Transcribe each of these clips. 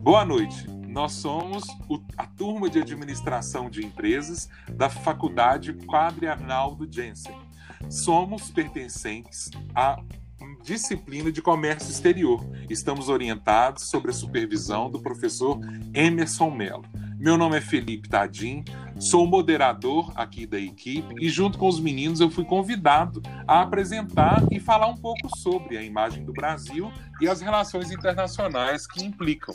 Boa noite. Nós somos a turma de administração de empresas da Faculdade Padre Arnaldo Jensen. Somos pertencentes à disciplina de comércio exterior. Estamos orientados sobre a supervisão do professor Emerson Mello. Meu nome é Felipe Tadim, sou moderador aqui da equipe e, junto com os meninos, eu fui convidado a apresentar e falar um pouco sobre a imagem do Brasil e as relações internacionais que implicam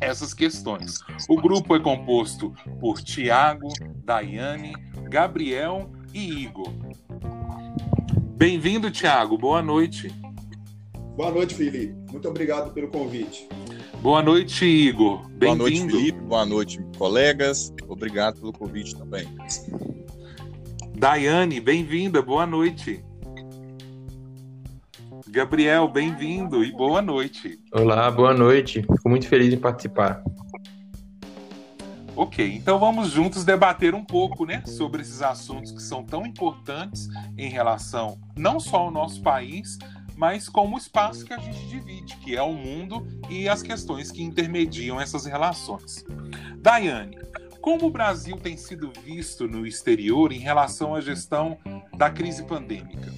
essas questões. O grupo é composto por Tiago, Daiane, Gabriel e Igor. Bem-vindo, Tiago. Boa noite. Boa noite, Felipe. Muito obrigado pelo convite. Boa noite, Igor. Boa noite, Felipe. Boa noite, colegas. Obrigado pelo convite também. Daiane, bem-vinda. Boa noite. Gabriel, bem-vindo e boa noite. Olá, boa noite. Fico muito feliz em participar. Ok, então vamos juntos debater um pouco, né, sobre esses assuntos que são tão importantes em relação não só ao nosso país, mas como o espaço que a gente divide, que é o mundo e as questões que intermediam essas relações. Daiane, como o Brasil tem sido visto no exterior em relação à gestão da crise pandêmica?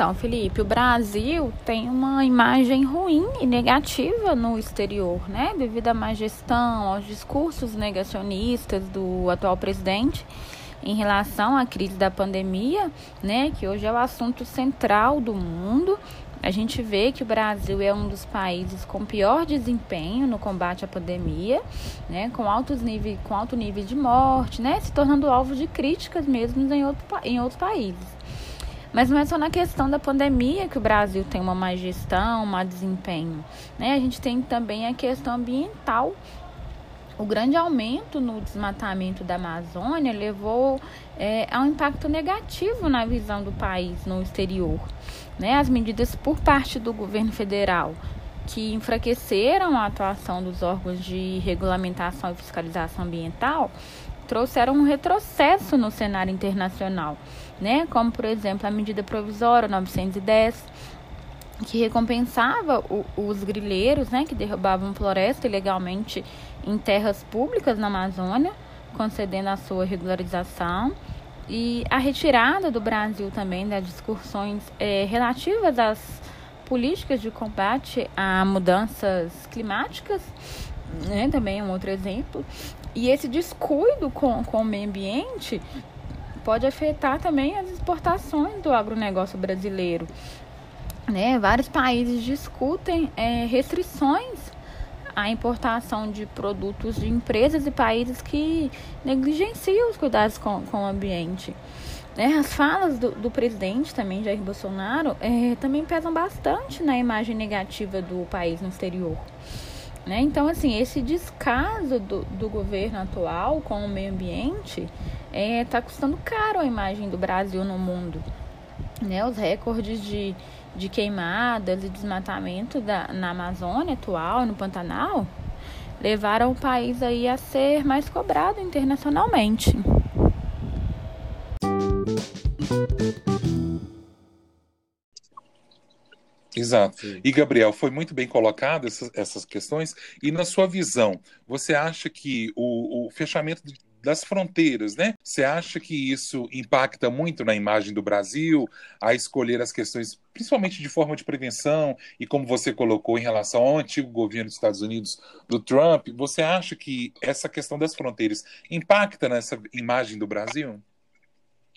Então, Felipe, o Brasil tem uma imagem ruim e negativa no exterior, né? Devido à má gestão, aos discursos negacionistas do atual presidente em relação à crise da pandemia, né? Que hoje é o assunto central do mundo. A gente vê que o Brasil é um dos países com pior desempenho no combate à pandemia, né, com altos níveis, com alto nível de morte, né, se tornando alvo de críticas mesmo em, outro, em outros países. Mas não é só na questão da pandemia que o Brasil tem uma má gestão, um má desempenho. Né? A gente tem também a questão ambiental. O grande aumento no desmatamento da Amazônia levou é, a um impacto negativo na visão do país no exterior. Né? As medidas por parte do governo federal que enfraqueceram a atuação dos órgãos de regulamentação e fiscalização ambiental trouxeram um retrocesso no cenário internacional né? Como, por exemplo, a medida provisória 910, que recompensava o, os grileiros, né, que derrubavam floresta ilegalmente em terras públicas na Amazônia, concedendo a sua regularização. E a retirada do Brasil também das discussões é, relativas às políticas de combate a mudanças climáticas, né, também é um outro exemplo. E esse descuido com, com o meio ambiente pode afetar também as exportações do agronegócio brasileiro. Né? Vários países discutem é, restrições à importação de produtos de empresas e países que negligenciam os cuidados com, com o ambiente. Né? As falas do, do, presidente também, Jair Bolsonaro, é, também pesam bastante na imagem negativa do país no exterior. Né? Então, assim, esse descaso do, do governo atual com o meio ambiente está é, tá custando caro a imagem do Brasil no mundo. Né? Os recordes de, de queimadas e desmatamento da, na Amazônia atual, no Pantanal, levaram o país aí a ser mais cobrado internacionalmente. Exato. E, Gabriel, foi muito bem colocado essas, essas questões. E, na sua visão, você acha que o, o fechamento das fronteiras, né? Você acha que isso impacta muito na imagem do Brasil, a escolher as questões, principalmente de forma de prevenção, e como você colocou em relação ao antigo governo dos Estados Unidos, do Trump, você acha que essa questão das fronteiras impacta nessa imagem do Brasil?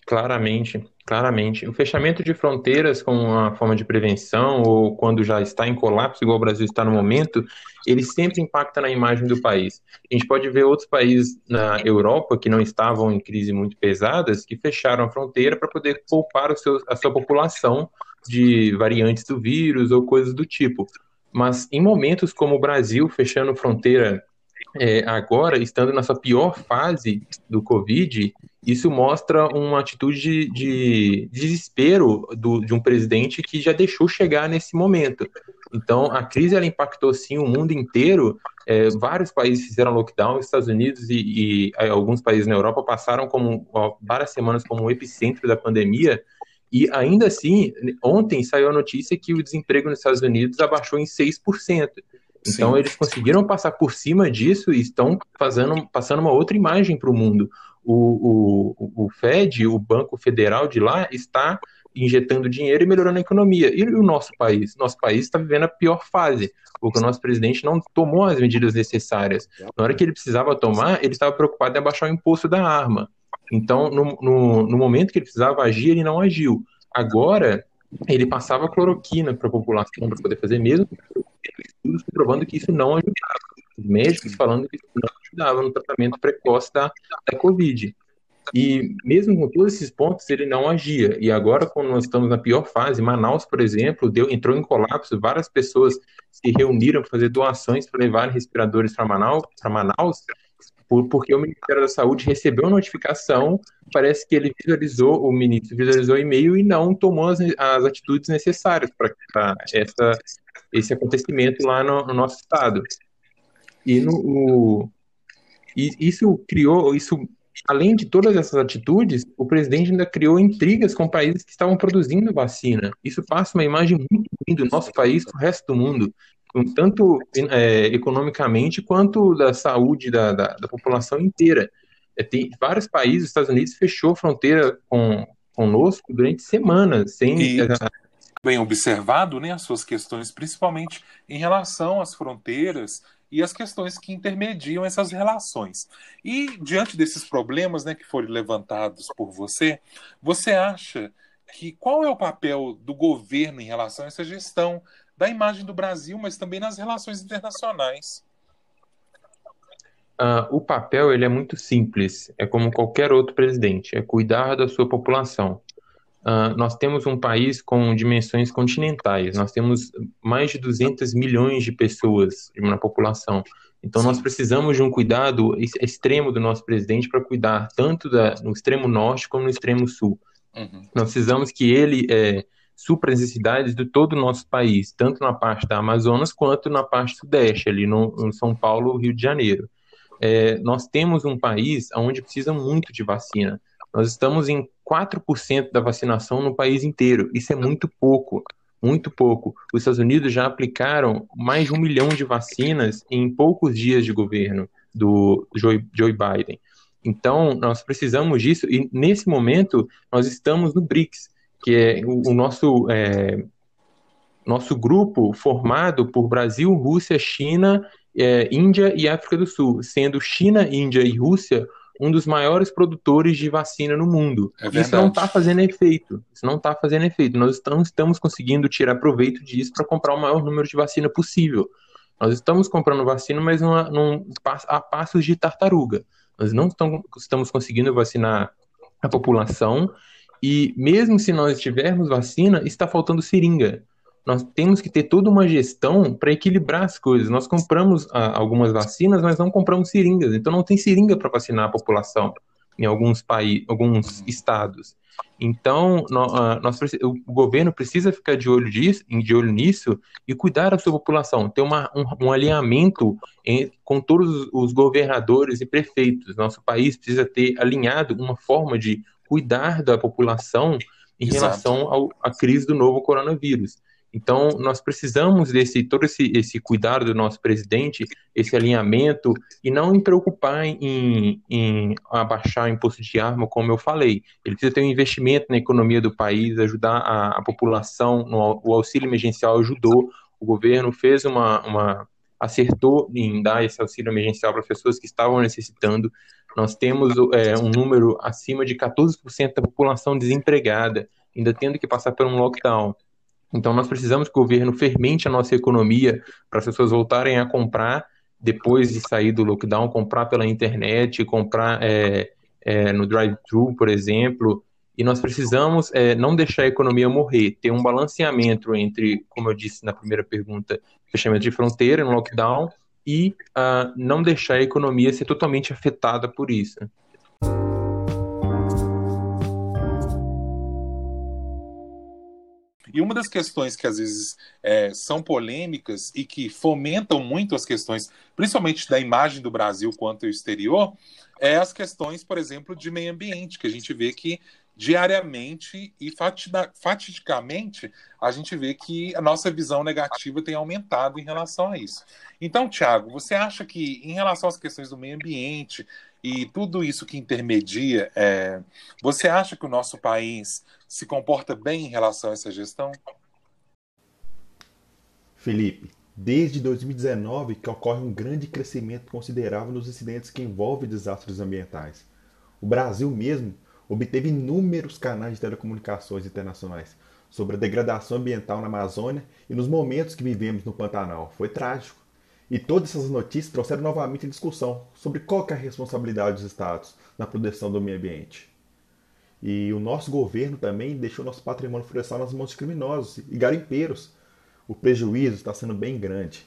Claramente, claramente. O fechamento de fronteiras como uma forma de prevenção ou quando já está em colapso, igual o Brasil está no momento, ele sempre impacta na imagem do país. A gente pode ver outros países na Europa que não estavam em crise muito pesadas, que fecharam a fronteira para poder poupar seu, a sua população de variantes do vírus ou coisas do tipo. Mas em momentos como o Brasil, fechando fronteira é, agora, estando nessa pior fase do Covid, isso mostra uma atitude de, de desespero do, de um presidente que já deixou chegar nesse momento. Então, a crise ela impactou sim o mundo inteiro. É, vários países fizeram lockdown, Estados Unidos e, e, e, alguns países na Europa passaram como ó, várias semanas como o epicentro da pandemia. E ainda assim, ontem saiu a notícia que o desemprego nos Estados Unidos abaixou em 6%. Então, Sim. eles conseguiram passar por cima disso e estão fazendo, passando uma outra imagem para o mundo. O, o, o Fed, o Banco Federal de lá, está injetando dinheiro e melhorando a economia. E o nosso país? Nosso país está vivendo a pior fase, porque o nosso presidente não tomou as medidas necessárias. Na hora que ele precisava tomar, ele estava preocupado em abaixar o imposto da arma. Então, no, no, no momento que ele precisava agir, ele não agiu. Agora, ele passava cloroquina para a população para poder fazer mesmo, estudos comprovando que isso não ajudava. Os médicos falando que isso não ajudava no tratamento precoce da, da Covid. E mesmo com todos esses pontos, ele não agia. E agora, quando nós estamos na pior fase, Manaus, por exemplo, deu, entrou em colapso, várias pessoas se reuniram para fazer doações para levar respiradores para Manaus, Manaus porque o Ministério da Saúde recebeu a notificação, parece que ele visualizou, o ministro visualizou o e-mail e não tomou as, as atitudes necessárias para esse acontecimento lá no, no nosso estado. E, no, o, e isso criou, isso além de todas essas atitudes, o presidente ainda criou intrigas com países que estavam produzindo vacina. Isso passa uma imagem muito ruim do nosso país para o resto do mundo, tanto é, economicamente quanto da saúde da, da, da população inteira. É, tem vários países, os Estados Unidos fechou fronteira com conosco durante semanas, sem e, bem observado, né, as suas questões, principalmente em relação às fronteiras e as questões que intermediam essas relações. E diante desses problemas né, que foram levantados por você, você acha que qual é o papel do governo em relação a essa gestão da imagem do Brasil, mas também nas relações internacionais? Uh, o papel ele é muito simples, é como qualquer outro presidente, é cuidar da sua população. Uh, nós temos um país com dimensões continentais, nós temos mais de 200 milhões de pessoas na população. Então, Sim. nós precisamos de um cuidado extremo do nosso presidente para cuidar tanto da, no extremo norte como no extremo sul. Uhum. Nós precisamos que ele é, supra as necessidades de todo o nosso país, tanto na parte da Amazonas quanto na parte sudeste, ali no, no São Paulo, Rio de Janeiro. É, nós temos um país onde precisa muito de vacina. Nós estamos em 4% da vacinação no país inteiro. Isso é muito pouco, muito pouco. Os Estados Unidos já aplicaram mais de um milhão de vacinas em poucos dias de governo do Joe, Joe Biden. Então, nós precisamos disso e, nesse momento, nós estamos no BRICS, que é o, o nosso, é, nosso grupo formado por Brasil, Rússia, China, é, Índia e África do Sul, sendo China, Índia e Rússia um dos maiores produtores de vacina no mundo. É isso não está fazendo efeito. Isso não está fazendo efeito. Nós estamos, estamos conseguindo tirar proveito disso para comprar o maior número de vacina possível. Nós estamos comprando vacina, mas numa, num, a passos de tartaruga. Nós não estamos, estamos conseguindo vacinar a população e mesmo se nós tivermos vacina, está faltando seringa nós temos que ter toda uma gestão para equilibrar as coisas. Nós compramos ah, algumas vacinas, mas não compramos seringas. Então não tem seringa para vacinar a população em alguns países, alguns estados. Então, ah, nós, o governo precisa ficar de olho, disso, de olho nisso e cuidar da sua população, ter uma, um, um alinhamento em, com todos os governadores e prefeitos. Nosso país precisa ter alinhado uma forma de cuidar da população em Exato. relação à crise do novo coronavírus. Então, nós precisamos desse todo esse, esse cuidado do nosso presidente, esse alinhamento, e não me preocupar em, em abaixar o imposto de arma, como eu falei. Ele precisa ter um investimento na economia do país, ajudar a, a população, no, o auxílio emergencial ajudou, o governo fez uma, uma acertou em dar esse auxílio emergencial para as pessoas que estavam necessitando. Nós temos é, um número acima de 14% da população desempregada, ainda tendo que passar por um lockdown. Então, nós precisamos que o governo fermente a nossa economia para as pessoas voltarem a comprar depois de sair do lockdown, comprar pela internet, comprar é, é, no drive-thru, por exemplo. E nós precisamos é, não deixar a economia morrer, ter um balanceamento entre, como eu disse na primeira pergunta, fechamento de fronteira, no lockdown, e uh, não deixar a economia ser totalmente afetada por isso. E uma das questões que às vezes é, são polêmicas e que fomentam muito as questões, principalmente da imagem do Brasil quanto ao exterior, é as questões, por exemplo, de meio ambiente, que a gente vê que diariamente e fatidicamente a gente vê que a nossa visão negativa tem aumentado em relação a isso. Então, Tiago, você acha que em relação às questões do meio ambiente e tudo isso que intermedia, é, você acha que o nosso país se comporta bem em relação a essa gestão? Felipe, desde 2019 que ocorre um grande crescimento considerável nos incidentes que envolvem desastres ambientais. O Brasil mesmo obteve inúmeros canais de telecomunicações internacionais sobre a degradação ambiental na Amazônia e nos momentos que vivemos no Pantanal. Foi trágico. E todas essas notícias trouxeram novamente a discussão sobre qual é a responsabilidade dos Estados na proteção do meio ambiente. E o nosso governo também deixou nosso patrimônio florestal nas mãos de criminosos e garimpeiros. O prejuízo está sendo bem grande.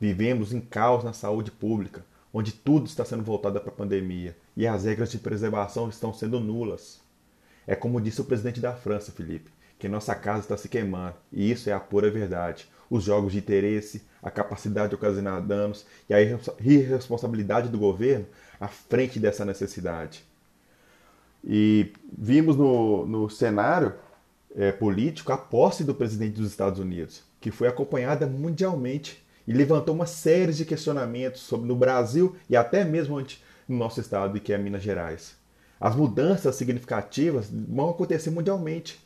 Vivemos em caos na saúde pública, onde tudo está sendo voltado para a pandemia e as regras de preservação estão sendo nulas. É como disse o presidente da França, Felipe, que nossa casa está se queimando, e isso é a pura verdade. Os jogos de interesse, a capacidade de ocasionar danos e a irresponsabilidade do governo à frente dessa necessidade. E vimos no, no cenário é, político a posse do presidente dos Estados Unidos, que foi acompanhada mundialmente e levantou uma série de questionamentos sobre no Brasil e até mesmo no nosso estado, que é Minas Gerais. As mudanças significativas vão acontecer mundialmente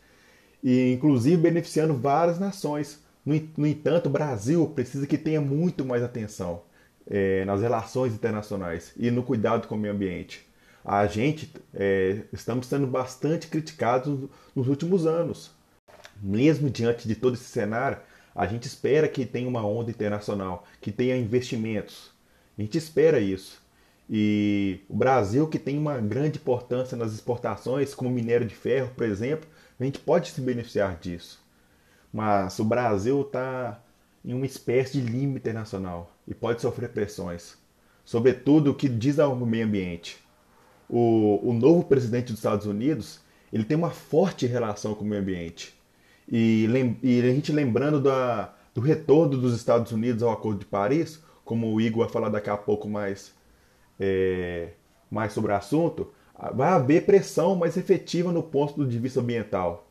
e inclusive beneficiando várias nações. No, entanto, o Brasil precisa que tenha muito mais atenção é, nas relações internacionais e no cuidado com o meio ambiente. A gente é, estamos sendo bastante criticados nos últimos anos. Mesmo diante de todo esse cenário, a gente espera que tenha uma onda internacional, que tenha investimentos. A gente espera isso. E o Brasil, que tem uma grande importância nas exportações, como minério de ferro, por exemplo, a gente pode se beneficiar disso. Mas o Brasil está em uma espécie de limite internacional e pode sofrer pressões, sobretudo o que diz ao meio ambiente. O, o novo presidente dos Estados Unidos ele tem uma forte relação com o meio ambiente. E, e a gente lembrando da, do retorno dos Estados Unidos ao Acordo de Paris, como o Igor vai falar daqui a pouco mais, é, mais sobre o assunto, vai haver pressão mais efetiva no ponto de vista ambiental.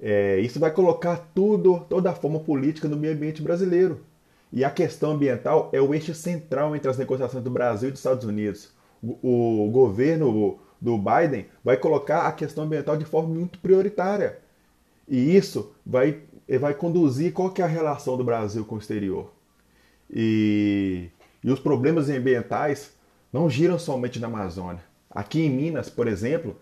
É, isso vai colocar tudo, toda a forma política no meio ambiente brasileiro. E a questão ambiental é o eixo central entre as negociações do Brasil e dos Estados Unidos. O, o governo do Biden vai colocar a questão ambiental de forma muito prioritária. E isso vai, vai conduzir qual que é a relação do Brasil com o exterior. E, e os problemas ambientais não giram somente na Amazônia. Aqui em Minas, por exemplo,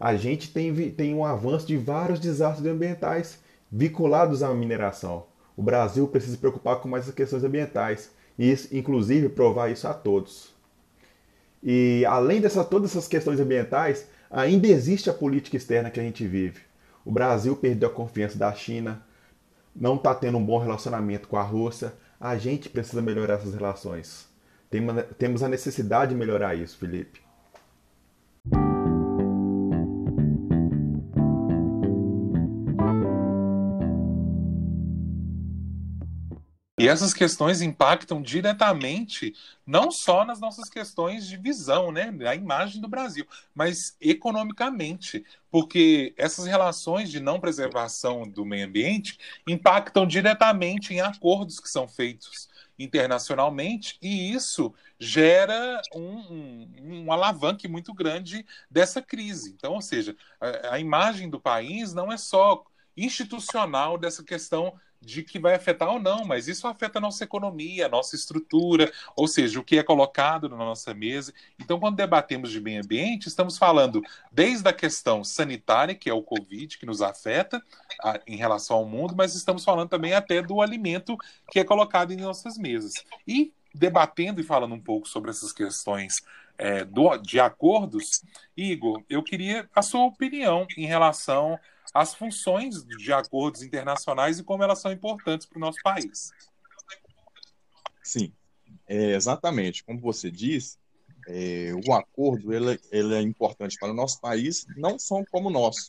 a gente tem, tem um avanço de vários desastres ambientais vinculados à mineração. O Brasil precisa se preocupar com mais questões ambientais e, inclusive, provar isso a todos. E além dessas todas essas questões ambientais, ainda existe a política externa que a gente vive. O Brasil perdeu a confiança da China, não está tendo um bom relacionamento com a Rússia. A gente precisa melhorar essas relações. Temos a necessidade de melhorar isso, Felipe. E essas questões impactam diretamente não só nas nossas questões de visão, né, a imagem do Brasil, mas economicamente, porque essas relações de não preservação do meio ambiente impactam diretamente em acordos que são feitos internacionalmente e isso gera um, um, um alavanque muito grande dessa crise. Então, ou seja, a, a imagem do país não é só institucional dessa questão de que vai afetar ou não, mas isso afeta a nossa economia, a nossa estrutura, ou seja, o que é colocado na nossa mesa. Então, quando debatemos de meio ambiente, estamos falando desde a questão sanitária, que é o Covid, que nos afeta a, em relação ao mundo, mas estamos falando também até do alimento que é colocado em nossas mesas. E debatendo e falando um pouco sobre essas questões é, do, de acordos, Igor, eu queria a sua opinião em relação as funções de acordos internacionais e como elas são importantes para o nosso país. Sim, é, exatamente. Como você disse, é, o acordo ele, ele, é importante para o nosso país, não só como nosso,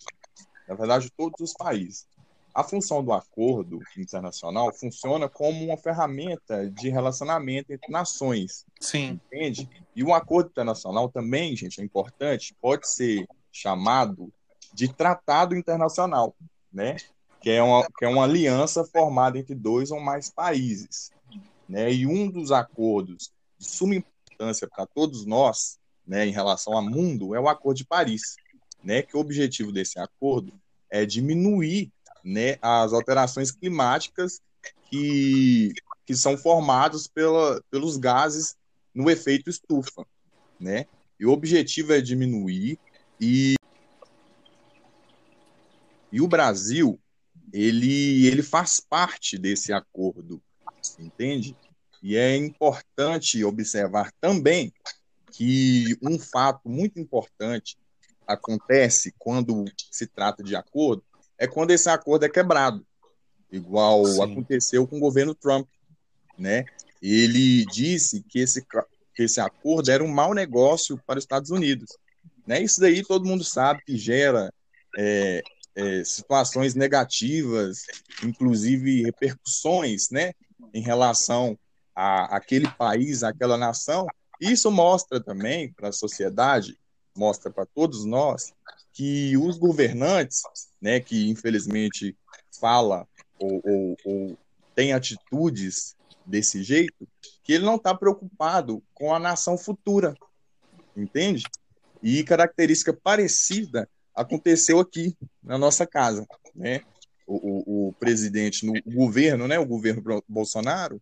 na verdade, todos os países. a função do acordo internacional funciona como uma ferramenta de relacionamento entre nações. Sim. Entende? E o acordo internacional também, gente, é importante, pode ser chamado de tratado internacional, né? Que é uma, que é uma aliança formada entre dois ou mais países. Né? E um dos acordos de suma importância para todos nós, né, em relação ao mundo, é o Acordo de Paris, né? Que o objetivo desse acordo é diminuir né, as alterações climáticas que, que são formadas pela, pelos gases no efeito estufa, né? E o objetivo é diminuir e e o Brasil ele ele faz parte desse acordo, entende? E é importante observar também que um fato muito importante acontece quando se trata de acordo é quando esse acordo é quebrado, igual Sim. aconteceu com o governo Trump, né? Ele disse que esse, que esse acordo era um mau negócio para os Estados Unidos, né? Isso daí todo mundo sabe que gera é, é, situações negativas, inclusive repercussões, né? Em relação a aquele país, aquela nação. Isso mostra também para a sociedade, mostra para todos nós que os governantes, né, que infelizmente fala ou, ou, ou tem atitudes desse jeito, que ele não está preocupado com a nação futura, entende? E característica parecida aconteceu aqui na nossa casa, né? O, o, o presidente no o governo, né? O governo Bolsonaro,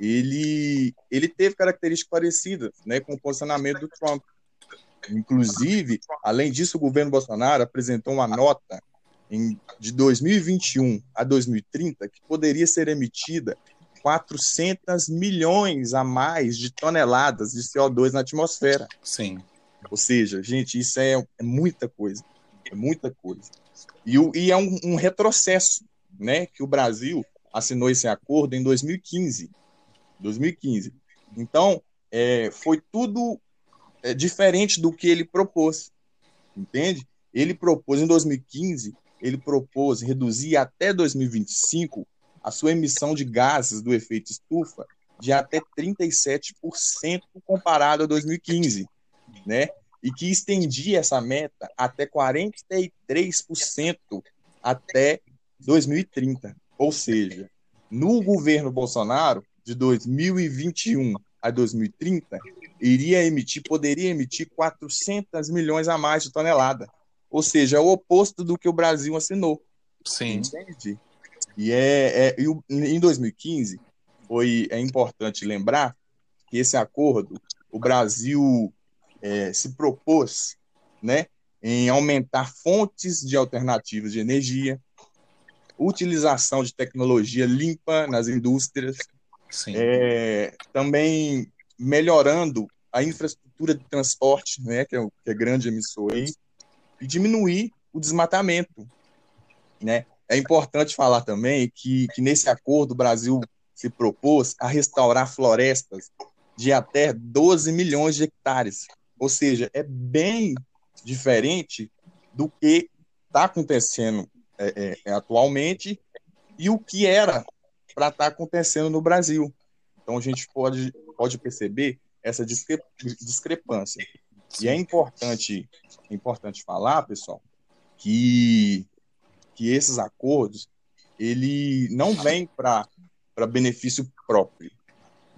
ele ele teve características parecidas, né? Com o posicionamento do Trump. Inclusive, além disso, o governo Bolsonaro apresentou uma nota em, de 2021 a 2030 que poderia ser emitida 400 milhões a mais de toneladas de CO2 na atmosfera. Sim. Ou seja, gente, isso é, é muita coisa. É muita coisa. E, e é um, um, retrocesso, né? Que o Brasil assinou esse acordo em 2015. 2015. Então, é, foi tudo é, diferente do que ele propôs, entende? Ele propôs em 2015, ele propôs reduzir até 2025 a sua emissão de gases do efeito estufa de até 37% comparado a 2015, né? E que estendia essa meta até 43% até 2030. Ou seja, no governo Bolsonaro, de 2021 a 2030, iria emitir, poderia emitir 400 milhões a mais de tonelada. Ou seja, é o oposto do que o Brasil assinou. Sim. Entende? E, é, é, e em 2015, foi, é importante lembrar que esse acordo, o Brasil é, se propôs né, em aumentar fontes de alternativas de energia, utilização de tecnologia limpa nas indústrias, é, também melhorando a infraestrutura de transporte, né, que é, que é grande emissor aí, e diminuir o desmatamento. Né? É importante falar também que, que nesse acordo o Brasil se propôs a restaurar florestas de até 12 milhões de hectares. Ou seja, é bem diferente do que está acontecendo é, é, atualmente e o que era para estar tá acontecendo no Brasil. Então a gente pode, pode perceber essa discre discrepância. E é importante, é importante falar, pessoal, que, que esses acordos ele não vem para benefício próprio.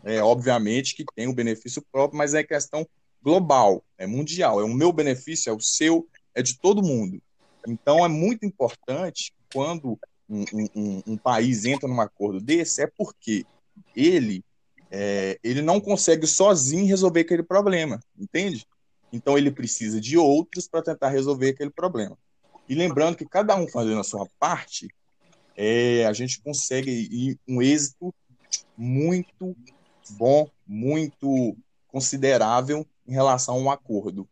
É, obviamente que tem o benefício próprio, mas é questão global, é mundial. É o meu benefício, é o seu, é de todo mundo. Então é muito importante quando um, um, um país entra num acordo desse, é porque ele é, ele não consegue sozinho resolver aquele problema, entende? Então ele precisa de outros para tentar resolver aquele problema. E lembrando que cada um fazendo a sua parte, é, a gente consegue um êxito muito bom, muito considerável em relação a um acordo.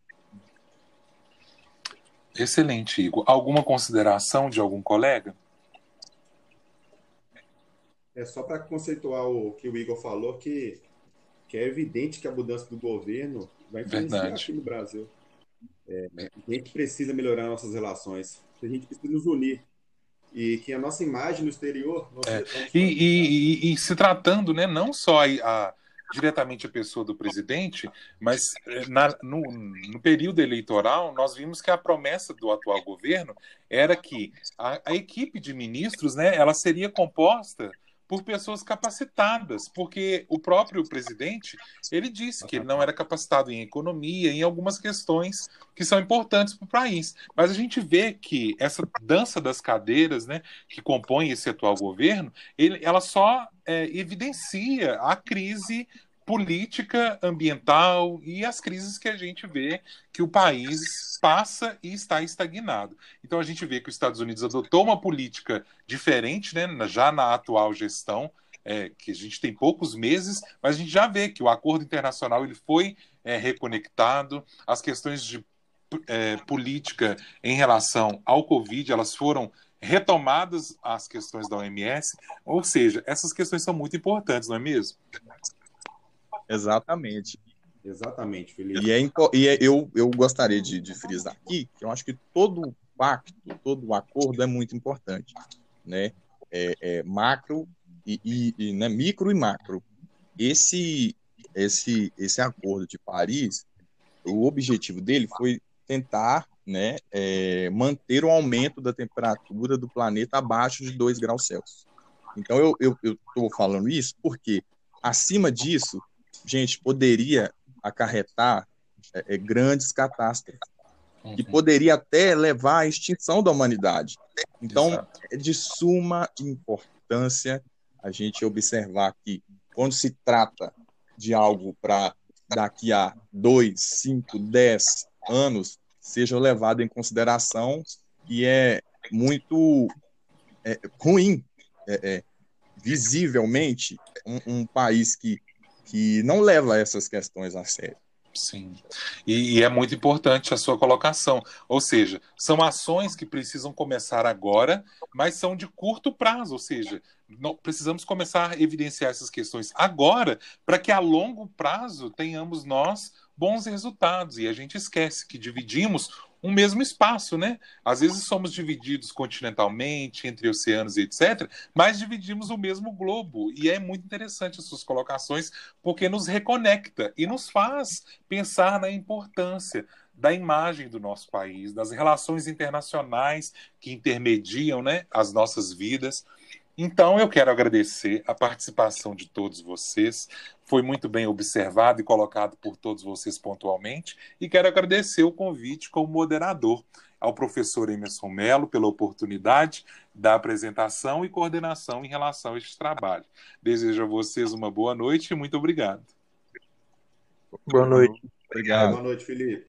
Excelente, Igor. Alguma consideração de algum colega? É só para conceituar o que o Igor falou, que, que é evidente que a mudança do governo vai influenciar Verdade. aqui no Brasil. É, a gente precisa melhorar nossas relações. A gente precisa nos unir. e que a nossa imagem no exterior é. e, e, e, se tratando, né, não só a, a, diretamente a pessoa do presidente, mas eh, na, no, no, período eleitoral nós vimos que a promessa do atual governo era que a, a equipe de ministros, né, ela seria composta por pessoas capacitadas, porque o próprio presidente ele disse que ele não era capacitado em economia, em algumas questões que são importantes para o país. Mas a gente vê que essa dança das cadeiras, né, que compõe esse atual governo, ele, ela só é, evidencia a crise política ambiental e as crises que a gente vê que o país passa e está estagnado. Então a gente vê que os Estados Unidos adotou uma política diferente, né, já na atual gestão, é, que a gente tem poucos meses, mas a gente já vê que o acordo internacional ele foi é, reconectado, as questões de é, política em relação ao Covid elas foram retomadas as questões da OMS, ou seja, essas questões são muito importantes, não é mesmo? Exatamente. Exatamente, Felipe. E, é, e é, eu, eu gostaria de, de frisar aqui que eu acho que todo pacto, todo acordo é muito importante, né? É, é macro e, e, e né, micro e macro. Esse, esse, esse acordo de Paris, o objetivo dele foi tentar né, é, manter o aumento da temperatura do planeta abaixo de 2 graus Celsius. Então, eu estou falando isso porque, acima disso, gente, poderia acarretar é, é, grandes catástrofes, uhum. que poderia até levar à extinção da humanidade. Então, Exato. é de suma importância a gente observar que, quando se trata de algo para daqui a dois, cinco, dez anos, seja levado em consideração e é muito é, ruim, é, é, visivelmente, um, um país que que não leva essas questões a sério. Sim. E, e, é muito importante a sua colocação. Ou seja, são ações que precisam começar agora, mas são de curto prazo. Ou seja, não, precisamos começar a evidenciar essas questões agora, para que a longo prazo tenhamos nós bons resultados. E a gente esquece que dividimos um mesmo espaço, né? Às vezes somos divididos continentalmente, entre oceanos e etc., mas dividimos o mesmo globo. E é muito interessante as suas colocações, porque nos reconecta e nos faz pensar na importância da imagem do nosso país, das relações internacionais que intermediam né, as nossas vidas. Então, eu quero agradecer a participação de todos vocês. Foi muito bem observado e colocado por todos vocês pontualmente. E quero agradecer o convite como moderador ao professor Emerson Mello pela oportunidade da apresentação e coordenação em relação a este trabalho. Desejo a vocês uma boa noite e muito obrigado. Boa noite. Obrigado. Boa noite, Felipe.